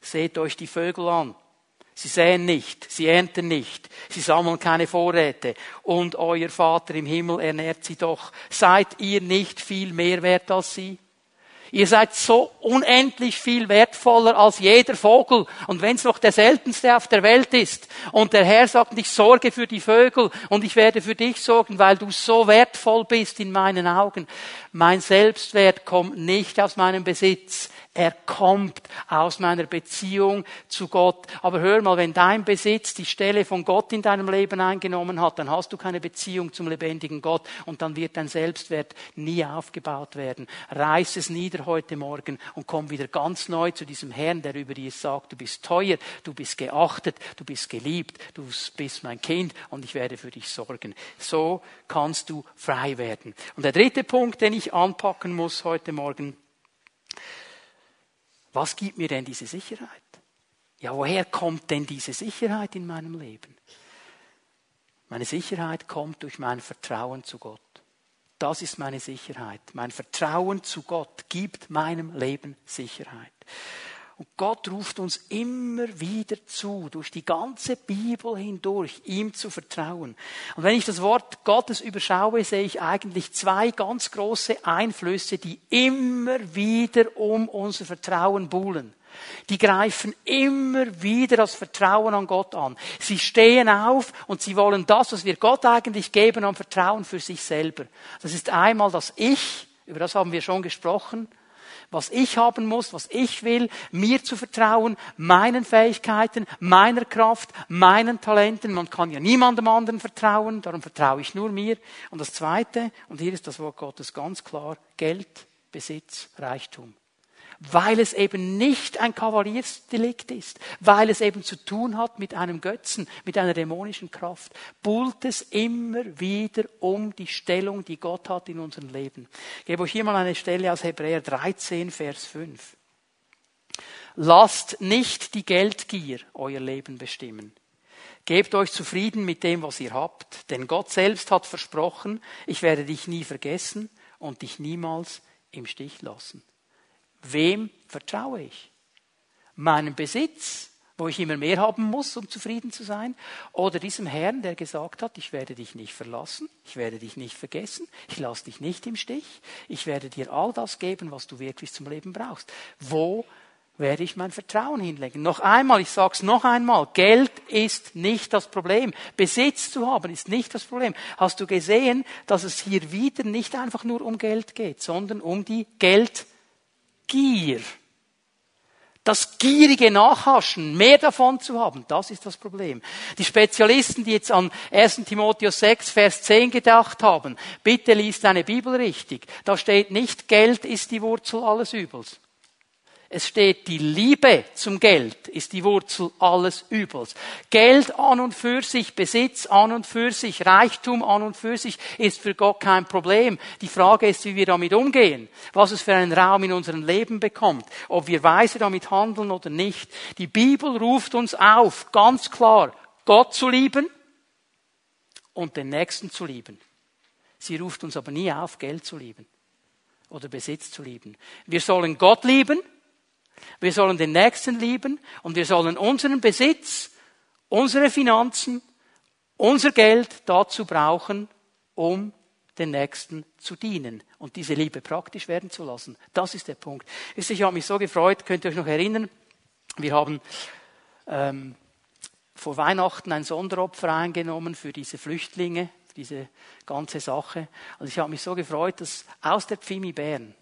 Speaker 1: Seht euch die Vögel an. Sie säen nicht, sie ernten nicht, sie sammeln keine Vorräte und euer Vater im Himmel ernährt sie doch. Seid ihr nicht viel mehr wert als sie? Ihr seid so unendlich viel wertvoller als jeder Vogel. Und wenn es noch der seltenste auf der Welt ist und der Herr sagt, ich sorge für die Vögel und ich werde für dich sorgen, weil du so wertvoll bist in meinen Augen. Mein Selbstwert kommt nicht aus meinem Besitz. Er kommt aus meiner Beziehung zu Gott. Aber hör mal, wenn dein Besitz die Stelle von Gott in deinem Leben eingenommen hat, dann hast du keine Beziehung zum lebendigen Gott und dann wird dein Selbstwert nie aufgebaut werden. Reiß es nieder heute Morgen und komm wieder ganz neu zu diesem Herrn, der über dir sagt, du bist teuer, du bist geachtet, du bist geliebt, du bist mein Kind und ich werde für dich sorgen. So kannst du frei werden. Und der dritte Punkt, den ich anpacken muss heute Morgen, was gibt mir denn diese Sicherheit? Ja, woher kommt denn diese Sicherheit in meinem Leben? Meine Sicherheit kommt durch mein Vertrauen zu Gott. Das ist meine Sicherheit. Mein Vertrauen zu Gott gibt meinem Leben Sicherheit. Und Gott ruft uns immer wieder zu, durch die ganze Bibel hindurch, ihm zu vertrauen. Und wenn ich das Wort Gottes überschaue, sehe ich eigentlich zwei ganz große Einflüsse, die immer wieder um unser Vertrauen buhlen. Die greifen immer wieder das Vertrauen an Gott an. Sie stehen auf und sie wollen das, was wir Gott eigentlich geben, an Vertrauen für sich selber. Das ist einmal das Ich, über das haben wir schon gesprochen, was ich haben muss, was ich will, mir zu vertrauen, meinen Fähigkeiten, meiner Kraft, meinen Talenten. Man kann ja niemandem anderen vertrauen, darum vertraue ich nur mir. Und das Zweite, und hier ist das Wort Gottes ganz klar, Geld, Besitz, Reichtum weil es eben nicht ein Kavaliersdelikt ist, weil es eben zu tun hat mit einem Götzen, mit einer dämonischen Kraft, buhlt es immer wieder um die Stellung, die Gott hat in unserem Leben. Ich gebe euch hier mal eine Stelle aus Hebräer 13, Vers 5. Lasst nicht die Geldgier euer Leben bestimmen. Gebt euch zufrieden mit dem, was ihr habt, denn Gott selbst hat versprochen, ich werde dich nie vergessen und dich niemals im Stich lassen. Wem vertraue ich? Meinem Besitz, wo ich immer mehr haben muss, um zufrieden zu sein? Oder diesem Herrn, der gesagt hat, ich werde dich nicht verlassen, ich werde dich nicht vergessen, ich lasse dich nicht im Stich, ich werde dir all das geben, was du wirklich zum Leben brauchst. Wo werde ich mein Vertrauen hinlegen. Noch einmal, ich sage es noch einmal, Geld ist nicht das Problem. Besitz zu haben ist nicht das Problem. Hast du gesehen, dass es hier wieder nicht einfach nur um Geld geht, sondern um die Geld Gier. Das gierige Nachhaschen, mehr davon zu haben, das ist das Problem. Die Spezialisten, die jetzt an 1 Timotheus 6, Vers 10 gedacht haben, bitte liest deine Bibel richtig. Da steht nicht, Geld ist die Wurzel alles Übels. Es steht, die Liebe zum Geld ist die Wurzel alles Übels. Geld an und für sich, Besitz an und für sich, Reichtum an und für sich ist für Gott kein Problem. Die Frage ist, wie wir damit umgehen, was es für einen Raum in unserem Leben bekommt, ob wir weise damit handeln oder nicht. Die Bibel ruft uns auf, ganz klar, Gott zu lieben und den Nächsten zu lieben. Sie ruft uns aber nie auf, Geld zu lieben oder Besitz zu lieben. Wir sollen Gott lieben wir sollen den Nächsten lieben und wir sollen unseren Besitz, unsere Finanzen, unser Geld dazu brauchen, um den Nächsten zu dienen und diese Liebe praktisch werden zu lassen. Das ist der Punkt. Ich habe mich so gefreut, könnt ihr euch noch erinnern, wir haben ähm, vor Weihnachten ein Sonderopfer eingenommen für diese Flüchtlinge, diese ganze Sache. Und ich habe mich so gefreut, dass aus der Pfimi Bern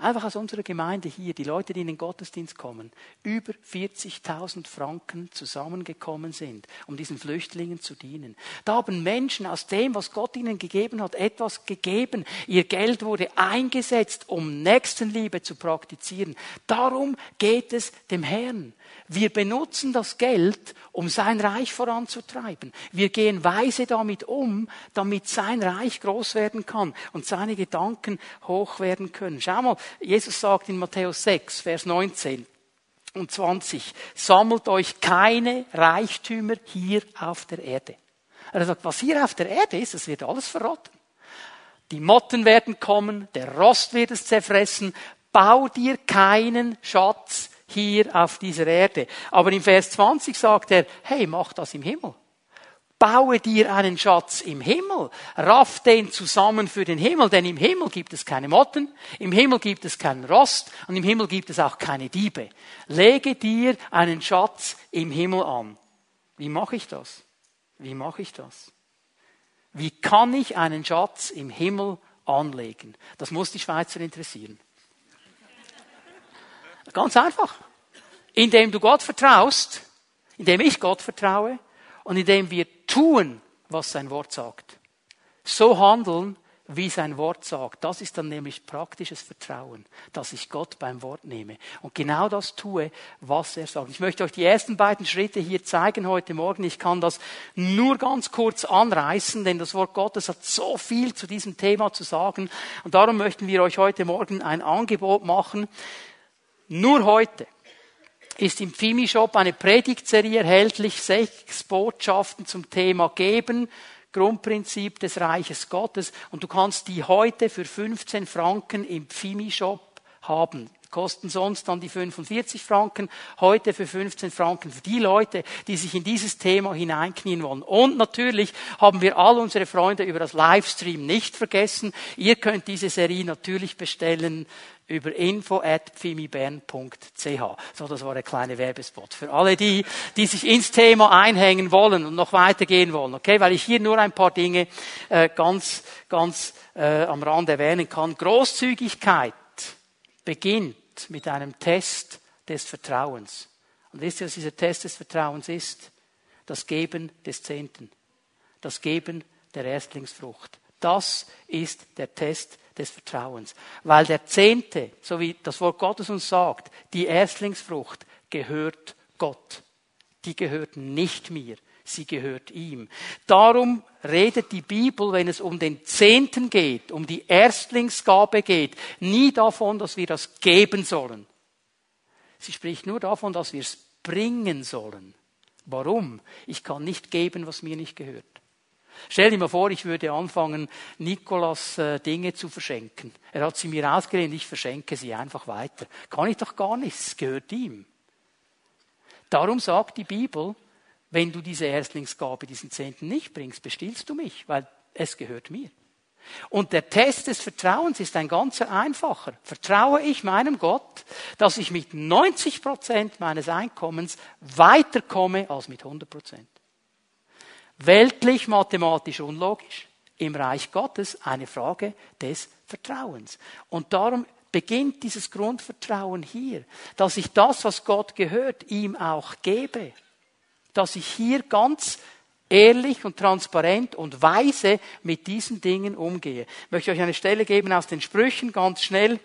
Speaker 1: Einfach aus unserer Gemeinde hier, die Leute, die in den Gottesdienst kommen, über 40.000 Franken zusammengekommen sind, um diesen Flüchtlingen zu dienen. Da haben Menschen aus dem, was Gott ihnen gegeben hat, etwas gegeben. Ihr Geld wurde eingesetzt, um Nächstenliebe zu praktizieren. Darum geht es dem Herrn. Wir benutzen das Geld, um sein Reich voranzutreiben. Wir gehen weise damit um, damit sein Reich groß werden kann und seine Gedanken hoch werden können. Schau mal, Jesus sagt in Matthäus 6, Vers 19 und 20, sammelt euch keine Reichtümer hier auf der Erde. Er sagt, was hier auf der Erde ist, das wird alles verrotten. Die Motten werden kommen, der Rost wird es zerfressen. Bau dir keinen Schatz hier auf dieser Erde. Aber im Vers 20 sagt er, hey, mach das im Himmel. Baue dir einen Schatz im Himmel. Raff den zusammen für den Himmel, denn im Himmel gibt es keine Motten, im Himmel gibt es keinen Rost und im Himmel gibt es auch keine Diebe. Lege dir einen Schatz im Himmel an. Wie mache ich das? Wie mache ich das? Wie kann ich einen Schatz im Himmel anlegen? Das muss die Schweizer interessieren. Ganz einfach. Indem du Gott vertraust, indem ich Gott vertraue und indem wir tun, was sein Wort sagt. So handeln, wie sein Wort sagt. Das ist dann nämlich praktisches Vertrauen, dass ich Gott beim Wort nehme und genau das tue, was er sagt. Ich möchte euch die ersten beiden Schritte hier zeigen heute Morgen. Ich kann das nur ganz kurz anreißen, denn das Wort Gottes hat so viel zu diesem Thema zu sagen. Und darum möchten wir euch heute Morgen ein Angebot machen. Nur heute ist im Fimi-Shop eine Predigtserie erhältlich, sechs Botschaften zum Thema Geben, Grundprinzip des Reiches Gottes. Und du kannst die heute für 15 Franken im Fimi-Shop haben kosten sonst dann die 45 Franken, heute für 15 Franken für die Leute, die sich in dieses Thema hineinknien wollen. Und natürlich haben wir all unsere Freunde über das Livestream nicht vergessen. Ihr könnt diese Serie natürlich bestellen über info at pfimibern.ch. So, das war der kleine Werbespot. Für alle die, die sich ins Thema einhängen wollen und noch weitergehen wollen, okay? Weil ich hier nur ein paar Dinge äh, ganz, ganz äh, am Rand erwähnen kann. Großzügigkeit beginnt mit einem Test des Vertrauens. Und wisst ihr, was dieser Test des Vertrauens ist? Das Geben des Zehnten. Das Geben der Erstlingsfrucht. Das ist der Test des Vertrauens. Weil der Zehnte, so wie das Wort Gottes uns sagt, die Erstlingsfrucht gehört Gott. Die gehört nicht mir sie gehört ihm. Darum redet die Bibel, wenn es um den Zehnten geht, um die Erstlingsgabe geht, nie davon, dass wir das geben sollen. Sie spricht nur davon, dass wir es bringen sollen. Warum? Ich kann nicht geben, was mir nicht gehört. Stell dir mal vor, ich würde anfangen, Nikolas äh, Dinge zu verschenken. Er hat sie mir ausgelehnt, ich verschenke sie einfach weiter. Kann ich doch gar nicht, es gehört ihm. Darum sagt die Bibel, wenn du diese Erstlingsgabe, diesen Zehnten nicht bringst, bestillst du mich, weil es gehört mir. Und der Test des Vertrauens ist ein ganz einfacher. Vertraue ich meinem Gott, dass ich mit 90 Prozent meines Einkommens weiterkomme als mit 100 Prozent? Weltlich, mathematisch unlogisch. Im Reich Gottes eine Frage des Vertrauens. Und darum beginnt dieses Grundvertrauen hier, dass ich das, was Gott gehört, ihm auch gebe dass ich hier ganz ehrlich und transparent und weise mit diesen Dingen umgehe. Ich möchte euch eine Stelle geben aus den Sprüchen, ganz schnell.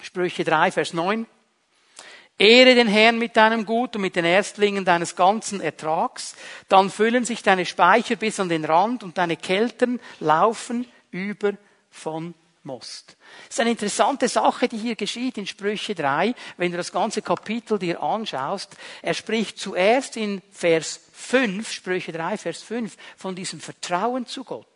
Speaker 1: Sprüche 3, Vers 9. Ehre den Herrn mit deinem Gut und mit den Erstlingen deines ganzen Ertrags, dann füllen sich deine Speicher bis an den Rand und deine Keltern laufen über von Most. Das ist eine interessante Sache, die hier geschieht in Sprüche 3, wenn du das ganze Kapitel dir anschaust. Er spricht zuerst in Vers 5, Sprüche 3, Vers 5, von diesem Vertrauen zu Gott.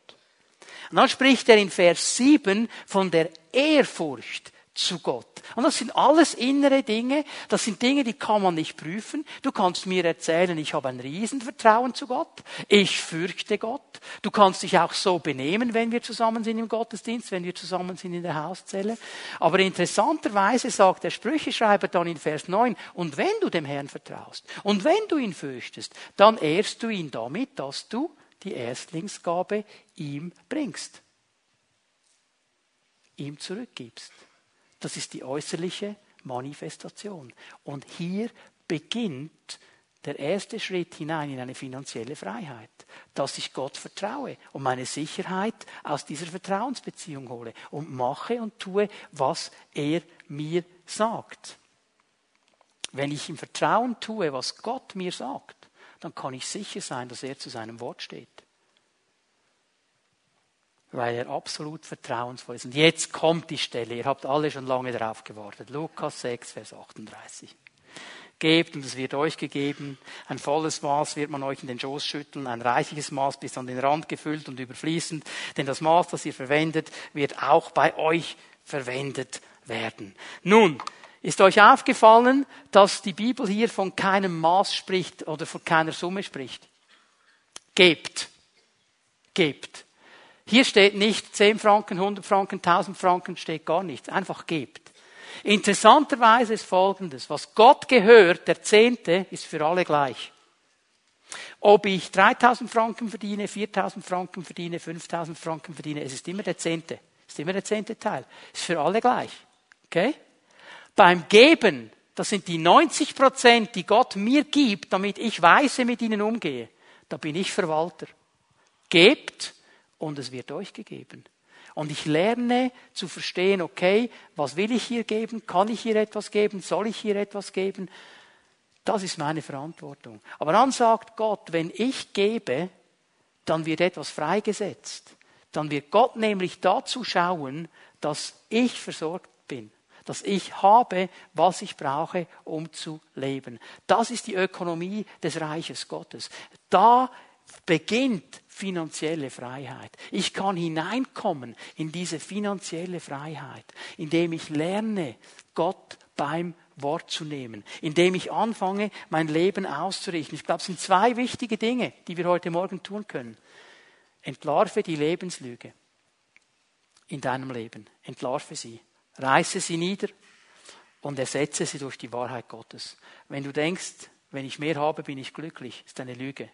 Speaker 1: Und dann spricht er in Vers 7 von der Ehrfurcht zu Gott. Und das sind alles innere Dinge, das sind Dinge, die kann man nicht prüfen. Du kannst mir erzählen, ich habe ein Riesenvertrauen zu Gott, ich fürchte Gott. Du kannst dich auch so benehmen, wenn wir zusammen sind im Gottesdienst, wenn wir zusammen sind in der Hauszelle. Aber interessanterweise sagt der Sprücheschreiber dann in Vers 9, und wenn du dem Herrn vertraust und wenn du ihn fürchtest, dann ehrst du ihn damit, dass du die Erstlingsgabe ihm bringst, ihm zurückgibst. Das ist die äußerliche Manifestation. Und hier beginnt der erste Schritt hinein in eine finanzielle Freiheit, dass ich Gott vertraue und meine Sicherheit aus dieser Vertrauensbeziehung hole und mache und tue, was er mir sagt. Wenn ich im Vertrauen tue, was Gott mir sagt, dann kann ich sicher sein, dass er zu seinem Wort steht weil er absolut vertrauensvoll ist. Und jetzt kommt die Stelle, ihr habt alle schon lange darauf gewartet. Lukas 6, Vers 38. Gebt und es wird euch gegeben. Ein volles Maß wird man euch in den Schoß schütteln, ein reichliches Maß bis an den Rand gefüllt und überfließend. Denn das Maß, das ihr verwendet, wird auch bei euch verwendet werden. Nun, ist euch aufgefallen, dass die Bibel hier von keinem Maß spricht oder von keiner Summe spricht? Gebt. Gebt. Hier steht nicht 10 Franken, 100 Franken, 1000 Franken, steht gar nichts. Einfach gebt. Interessanterweise ist Folgendes. Was Gott gehört, der Zehnte, ist für alle gleich. Ob ich 3000 Franken verdiene, 4000 Franken verdiene, 5000 Franken verdiene, es ist immer der Zehnte. Es ist immer der zehnte Teil. Ist für alle gleich. Okay? Beim Geben, das sind die 90 Prozent, die Gott mir gibt, damit ich weise mit ihnen umgehe. Da bin ich Verwalter. Gebt und es wird euch gegeben. Und ich lerne zu verstehen, okay, was will ich hier geben? Kann ich hier etwas geben? Soll ich hier etwas geben? Das ist meine Verantwortung. Aber dann sagt Gott, wenn ich gebe, dann wird etwas freigesetzt. Dann wird Gott nämlich dazu schauen, dass ich versorgt bin dass ich habe, was ich brauche, um zu leben. Das ist die Ökonomie des Reiches Gottes. Da beginnt finanzielle Freiheit. Ich kann hineinkommen in diese finanzielle Freiheit, indem ich lerne, Gott beim Wort zu nehmen, indem ich anfange, mein Leben auszurichten. Ich glaube, es sind zwei wichtige Dinge, die wir heute Morgen tun können. Entlarve die Lebenslüge in deinem Leben. Entlarve sie. Reiße sie nieder und ersetze sie durch die Wahrheit Gottes. Wenn du denkst, wenn ich mehr habe, bin ich glücklich, ist eine Lüge.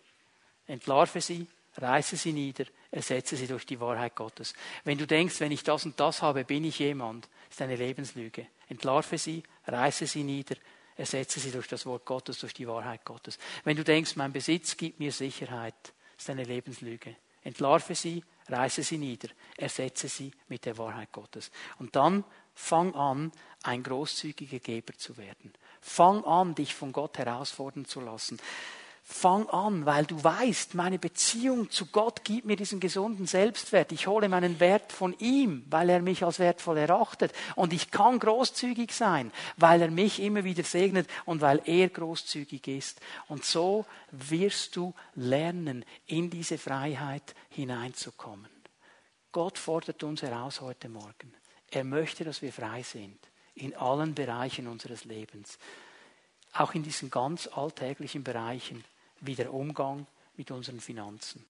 Speaker 1: Entlarve sie, reiße sie nieder, ersetze sie durch die Wahrheit Gottes. Wenn du denkst, wenn ich das und das habe, bin ich jemand, ist eine Lebenslüge. Entlarve sie, reiße sie nieder, ersetze sie durch das Wort Gottes, durch die Wahrheit Gottes. Wenn du denkst, mein Besitz gibt mir Sicherheit, ist eine Lebenslüge. Entlarve sie, reiße sie nieder, ersetze sie mit der Wahrheit Gottes. Und dann fang an, ein großzügiger Geber zu werden. Fang an, dich von Gott herausfordern zu lassen. Fang an, weil du weißt, meine Beziehung zu Gott gibt mir diesen gesunden Selbstwert. Ich hole meinen Wert von ihm, weil er mich als wertvoll erachtet. Und ich kann großzügig sein, weil er mich immer wieder segnet und weil er großzügig ist. Und so wirst du lernen, in diese Freiheit hineinzukommen. Gott fordert uns heraus heute Morgen. Er möchte, dass wir frei sind in allen Bereichen unseres Lebens. Auch in diesen ganz alltäglichen Bereichen wie der Umgang mit unseren Finanzen.